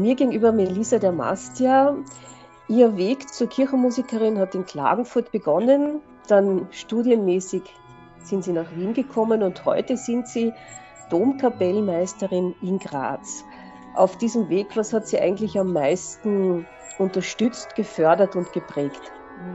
Mir gegenüber Melissa der Mastia. Ihr Weg zur Kirchenmusikerin hat in Klagenfurt begonnen, dann studienmäßig sind Sie nach Wien gekommen und heute sind Sie Domkapellmeisterin in Graz. Auf diesem Weg, was hat Sie eigentlich am meisten unterstützt, gefördert und geprägt?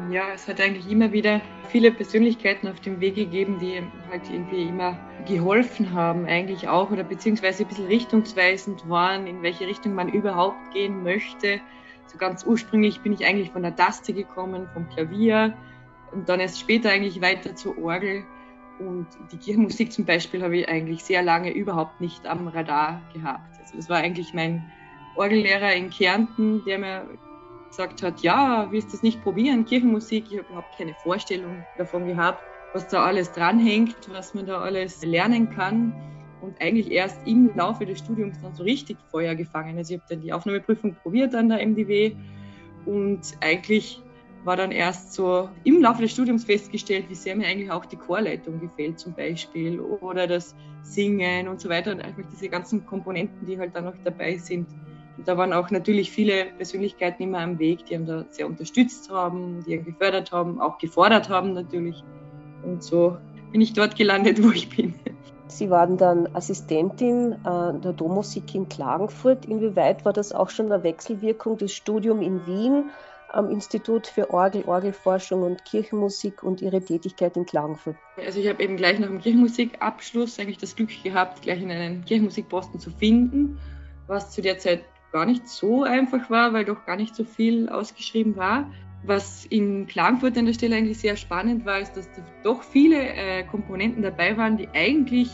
Ja, es hat eigentlich immer wieder viele Persönlichkeiten auf dem Weg gegeben, die halt irgendwie immer geholfen haben, eigentlich auch, oder beziehungsweise ein bisschen richtungsweisend waren, in welche Richtung man überhaupt gehen möchte. So ganz ursprünglich bin ich eigentlich von der Taste gekommen, vom Klavier und dann erst später eigentlich weiter zur Orgel. Und die Kirchenmusik zum Beispiel habe ich eigentlich sehr lange überhaupt nicht am Radar gehabt. Also das war eigentlich mein Orgellehrer in Kärnten, der mir gesagt hat, ja, willst du das nicht probieren, Kirchenmusik? Ich habe überhaupt keine Vorstellung davon gehabt, was da alles dranhängt, was man da alles lernen kann. Und eigentlich erst im Laufe des Studiums dann so richtig Feuer gefangen. Also ich habe dann die Aufnahmeprüfung probiert an der MDW und eigentlich war dann erst so im Laufe des Studiums festgestellt, wie sehr mir eigentlich auch die Chorleitung gefällt zum Beispiel oder das Singen und so weiter und einfach diese ganzen Komponenten, die halt dann noch dabei sind. Und da waren auch natürlich viele Persönlichkeiten immer am Weg, die einen da sehr unterstützt haben, die gefördert haben, auch gefordert haben natürlich. Und so bin ich dort gelandet, wo ich bin. Sie waren dann Assistentin äh, der Dommusik in Klagenfurt. Inwieweit war das auch schon eine Wechselwirkung des Studiums in Wien am Institut für Orgel, Orgelforschung und Kirchenmusik und Ihre Tätigkeit in Klagenfurt? Also ich habe eben gleich nach dem Kirchenmusikabschluss eigentlich das Glück gehabt, gleich in einen Kirchenmusikposten zu finden, was zu der Zeit gar nicht so einfach war, weil doch gar nicht so viel ausgeschrieben war. Was in Klagenfurt an der Stelle eigentlich sehr spannend war, ist, dass da doch viele äh, Komponenten dabei waren, die eigentlich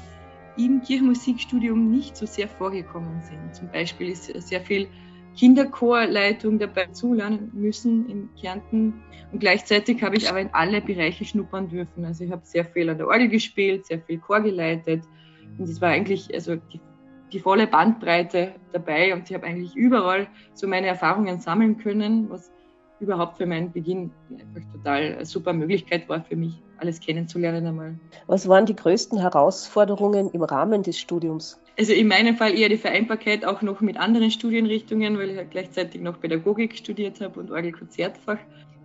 im Kirchenmusikstudium nicht so sehr vorgekommen sind. Zum Beispiel ist sehr viel Kinderchorleitung dabei zulernen müssen in Kärnten. Und gleichzeitig habe ich aber in alle Bereiche schnuppern dürfen. Also ich habe sehr viel an der Orgel gespielt, sehr viel Chor geleitet. Und es war eigentlich, also die die volle Bandbreite dabei und ich habe eigentlich überall so meine Erfahrungen sammeln können, was überhaupt für meinen Beginn einfach total eine super Möglichkeit war für mich, alles kennenzulernen einmal. Was waren die größten Herausforderungen im Rahmen des Studiums? Also in meinem Fall eher die Vereinbarkeit auch noch mit anderen Studienrichtungen, weil ich ja gleichzeitig noch Pädagogik studiert habe und Orgelkonzertfach,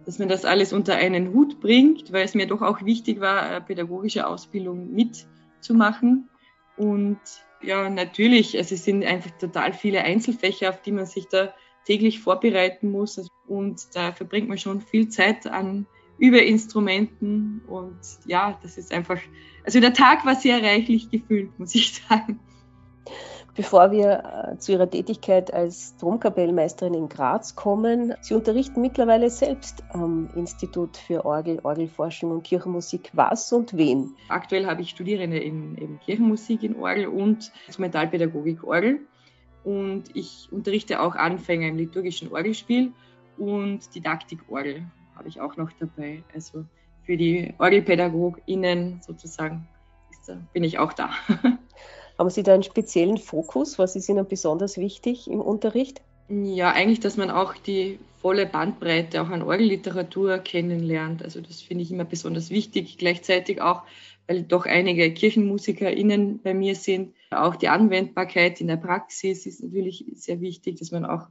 dass man das alles unter einen Hut bringt, weil es mir doch auch wichtig war, eine pädagogische Ausbildung mitzumachen. Und ja, natürlich. Also es sind einfach total viele Einzelfächer, auf die man sich da täglich vorbereiten muss. Und da verbringt man schon viel Zeit an Überinstrumenten. Und ja, das ist einfach, also der Tag war sehr reichlich gefüllt, muss ich sagen. Bevor wir äh, zu Ihrer Tätigkeit als Domkapellmeisterin in Graz kommen, Sie unterrichten mittlerweile selbst am Institut für Orgel, Orgelforschung und Kirchenmusik. Was und wen? Aktuell habe ich Studierende in, in Kirchenmusik in Orgel und Instrumentalpädagogik Orgel. Und ich unterrichte auch Anfänger im liturgischen Orgelspiel und Didaktik Orgel habe ich auch noch dabei. Also für die OrgelpädagogInnen sozusagen bin ich auch da. Haben Sie da einen speziellen Fokus? Was ist Ihnen besonders wichtig im Unterricht? Ja, eigentlich, dass man auch die volle Bandbreite auch an Orgelliteratur kennenlernt. Also das finde ich immer besonders wichtig. Gleichzeitig auch, weil doch einige KirchenmusikerInnen bei mir sind. Auch die Anwendbarkeit in der Praxis ist natürlich sehr wichtig, dass man auch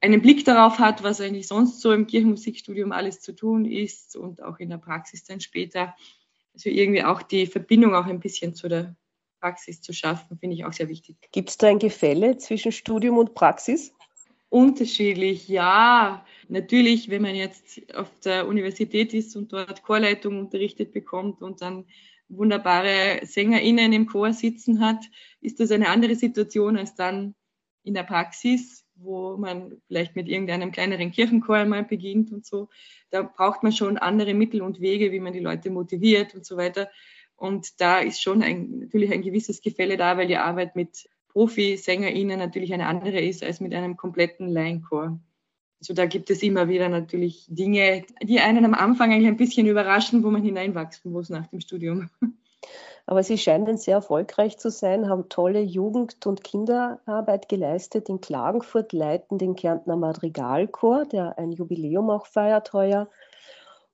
einen Blick darauf hat, was eigentlich sonst so im Kirchenmusikstudium alles zu tun ist und auch in der Praxis dann später. Also irgendwie auch die Verbindung auch ein bisschen zu der Praxis zu schaffen, finde ich auch sehr wichtig. Gibt es da ein Gefälle zwischen Studium und Praxis? Unterschiedlich, ja. Natürlich, wenn man jetzt auf der Universität ist und dort Chorleitung unterrichtet bekommt und dann wunderbare SängerInnen im Chor sitzen hat, ist das eine andere Situation als dann in der Praxis, wo man vielleicht mit irgendeinem kleineren Kirchenchor mal beginnt und so. Da braucht man schon andere Mittel und Wege, wie man die Leute motiviert und so weiter. Und da ist schon ein, natürlich ein gewisses Gefälle da, weil die Arbeit mit Profi-SängerInnen natürlich eine andere ist als mit einem kompletten Laienchor. Also da gibt es immer wieder natürlich Dinge, die einen am Anfang eigentlich ein bisschen überraschen, wo man hineinwachsen muss nach dem Studium. Aber Sie scheinen sehr erfolgreich zu sein, haben tolle Jugend- und Kinderarbeit geleistet. In Klagenfurt leiten den Kärntner Madrigalchor, der ein Jubiläum auch feiert heuer.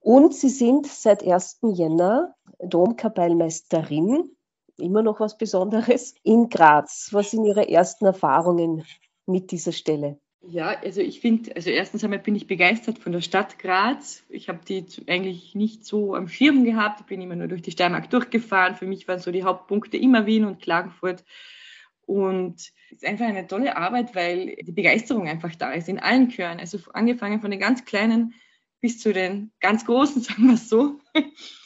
Und Sie sind seit 1. Jänner Domkapellmeisterin, immer noch was Besonderes, in Graz. Was sind Ihre ersten Erfahrungen mit dieser Stelle? Ja, also ich finde, also erstens einmal bin ich begeistert von der Stadt Graz. Ich habe die eigentlich nicht so am Schirm gehabt. Ich bin immer nur durch die Steiermark durchgefahren. Für mich waren so die Hauptpunkte immer Wien und Klagenfurt. Und es ist einfach eine tolle Arbeit, weil die Begeisterung einfach da ist in allen Chören. Also angefangen von den ganz kleinen bis zu den ganz großen, sagen wir es so.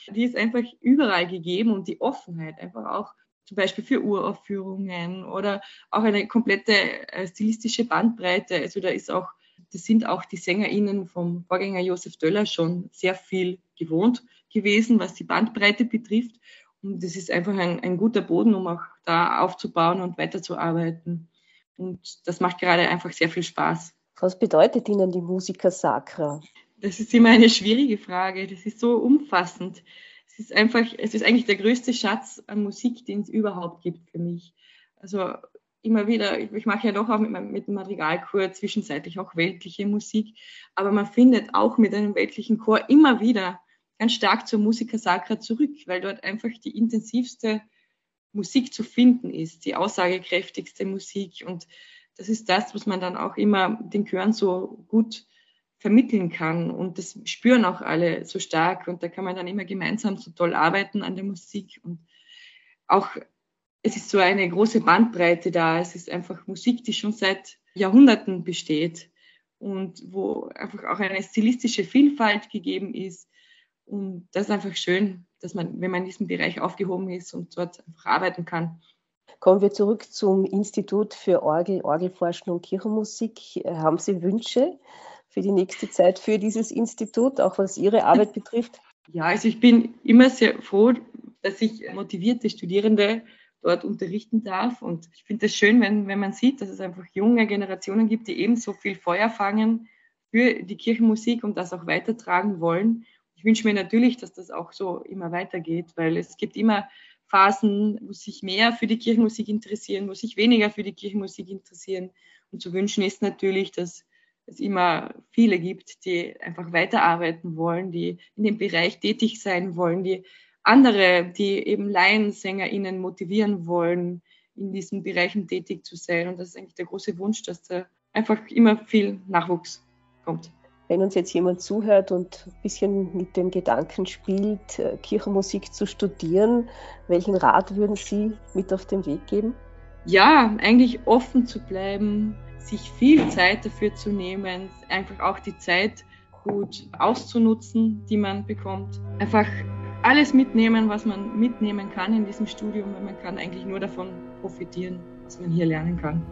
Die ist einfach überall gegeben und die Offenheit einfach auch zum Beispiel für Uraufführungen oder auch eine komplette äh, stilistische Bandbreite. Also da ist auch, das sind auch die SängerInnen vom Vorgänger Josef Döller schon sehr viel gewohnt gewesen, was die Bandbreite betrifft. Und das ist einfach ein, ein guter Boden, um auch da aufzubauen und weiterzuarbeiten. Und das macht gerade einfach sehr viel Spaß. Was bedeutet Ihnen die Musiker Sacra? Das ist immer eine schwierige Frage. Das ist so umfassend. Es ist einfach, es ist eigentlich der größte Schatz an Musik, den es überhaupt gibt für mich. Also immer wieder, ich mache ja doch auch mit, mit dem Madrigalchor zwischenzeitlich auch weltliche Musik, aber man findet auch mit einem weltlichen Chor immer wieder ganz stark zur Musica Sacra zurück, weil dort einfach die intensivste Musik zu finden ist, die aussagekräftigste Musik. Und das ist das, was man dann auch immer den Chören so gut vermitteln kann. Und das spüren auch alle so stark. Und da kann man dann immer gemeinsam so toll arbeiten an der Musik. Und auch, es ist so eine große Bandbreite da. Es ist einfach Musik, die schon seit Jahrhunderten besteht und wo einfach auch eine stilistische Vielfalt gegeben ist und das ist einfach schön, dass man, wenn man in diesem Bereich aufgehoben ist und dort einfach arbeiten kann. Kommen wir zurück zum Institut für Orgel, Orgelforschung und Kirchenmusik. Haben Sie Wünsche für die nächste Zeit für dieses Institut, auch was Ihre Arbeit betrifft? Ja, also ich bin immer sehr froh, dass ich motivierte Studierende dort unterrichten darf. Und ich finde es schön, wenn, wenn man sieht, dass es einfach junge Generationen gibt, die ebenso viel Feuer fangen für die Kirchenmusik und das auch weitertragen wollen ich wünsche mir natürlich, dass das auch so immer weitergeht, weil es gibt immer Phasen, wo sich mehr für die Kirchenmusik interessieren, wo sich weniger für die Kirchenmusik interessieren. Und zu wünschen ist natürlich, dass es immer viele gibt, die einfach weiterarbeiten wollen, die in dem Bereich tätig sein wollen, die andere, die eben LaiensängerInnen motivieren wollen, in diesen Bereichen tätig zu sein. Und das ist eigentlich der große Wunsch, dass da einfach immer viel Nachwuchs kommt. Wenn uns jetzt jemand zuhört und ein bisschen mit dem Gedanken spielt, äh, Kirchenmusik zu studieren, welchen Rat würden Sie mit auf den Weg geben? Ja, eigentlich offen zu bleiben, sich viel Zeit dafür zu nehmen, einfach auch die Zeit gut auszunutzen, die man bekommt. Einfach alles mitnehmen, was man mitnehmen kann in diesem Studium, man kann eigentlich nur davon profitieren, was man hier lernen kann.